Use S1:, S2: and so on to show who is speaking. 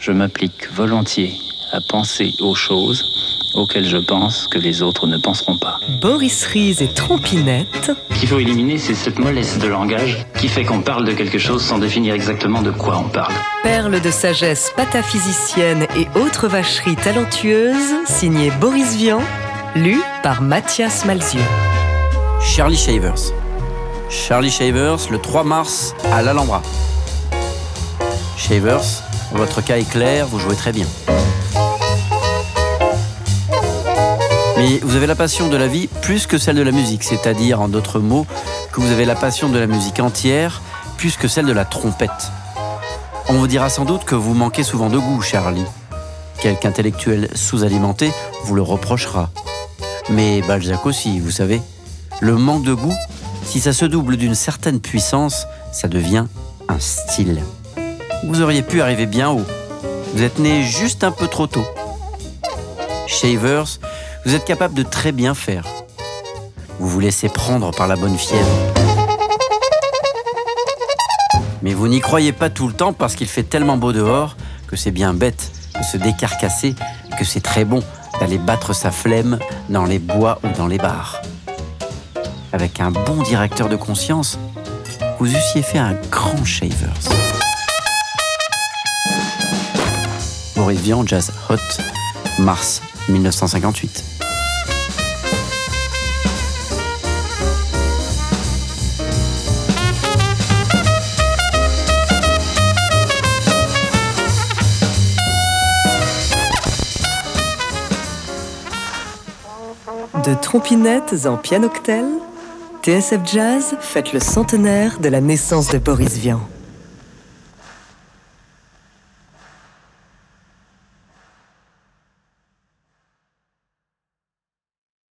S1: Je m'applique volontiers à penser aux choses auxquelles je pense que les autres ne penseront pas.
S2: Boris Ries et Trompinette.
S1: Ce qu'il faut éliminer, c'est cette mollesse de langage qui fait qu'on parle de quelque chose sans définir exactement de quoi on parle.
S2: Perle de sagesse pataphysicienne et autres vacheries talentueuses, signé Boris Vian, lu par Mathias Malzieu.
S3: Charlie Shavers. Charlie Shavers, le 3 mars à l'Alhambra. Shavers, votre cas est clair, vous jouez très bien. Mais vous avez la passion de la vie plus que celle de la musique, c'est-à-dire, en d'autres mots, que vous avez la passion de la musique entière plus que celle de la trompette. On vous dira sans doute que vous manquez souvent de goût, Charlie. Quelque intellectuel sous-alimenté vous le reprochera. Mais Balzac aussi, vous savez. Le manque de goût, si ça se double d'une certaine puissance, ça devient un style. Vous auriez pu arriver bien haut. Vous êtes né juste un peu trop tôt. Shavers, vous êtes capable de très bien faire. Vous vous laissez prendre par la bonne fièvre. Mais vous n'y croyez pas tout le temps parce qu'il fait tellement beau dehors que c'est bien bête de se décarcasser, que c'est très bon d'aller battre sa flemme dans les bois ou dans les bars. Avec un bon directeur de conscience, vous eussiez fait un grand Shavers. Vian, Jazz Hot, mars 1958.
S2: De trompinettes en pianoctel, TSF Jazz fête le centenaire de la naissance de Boris Vian.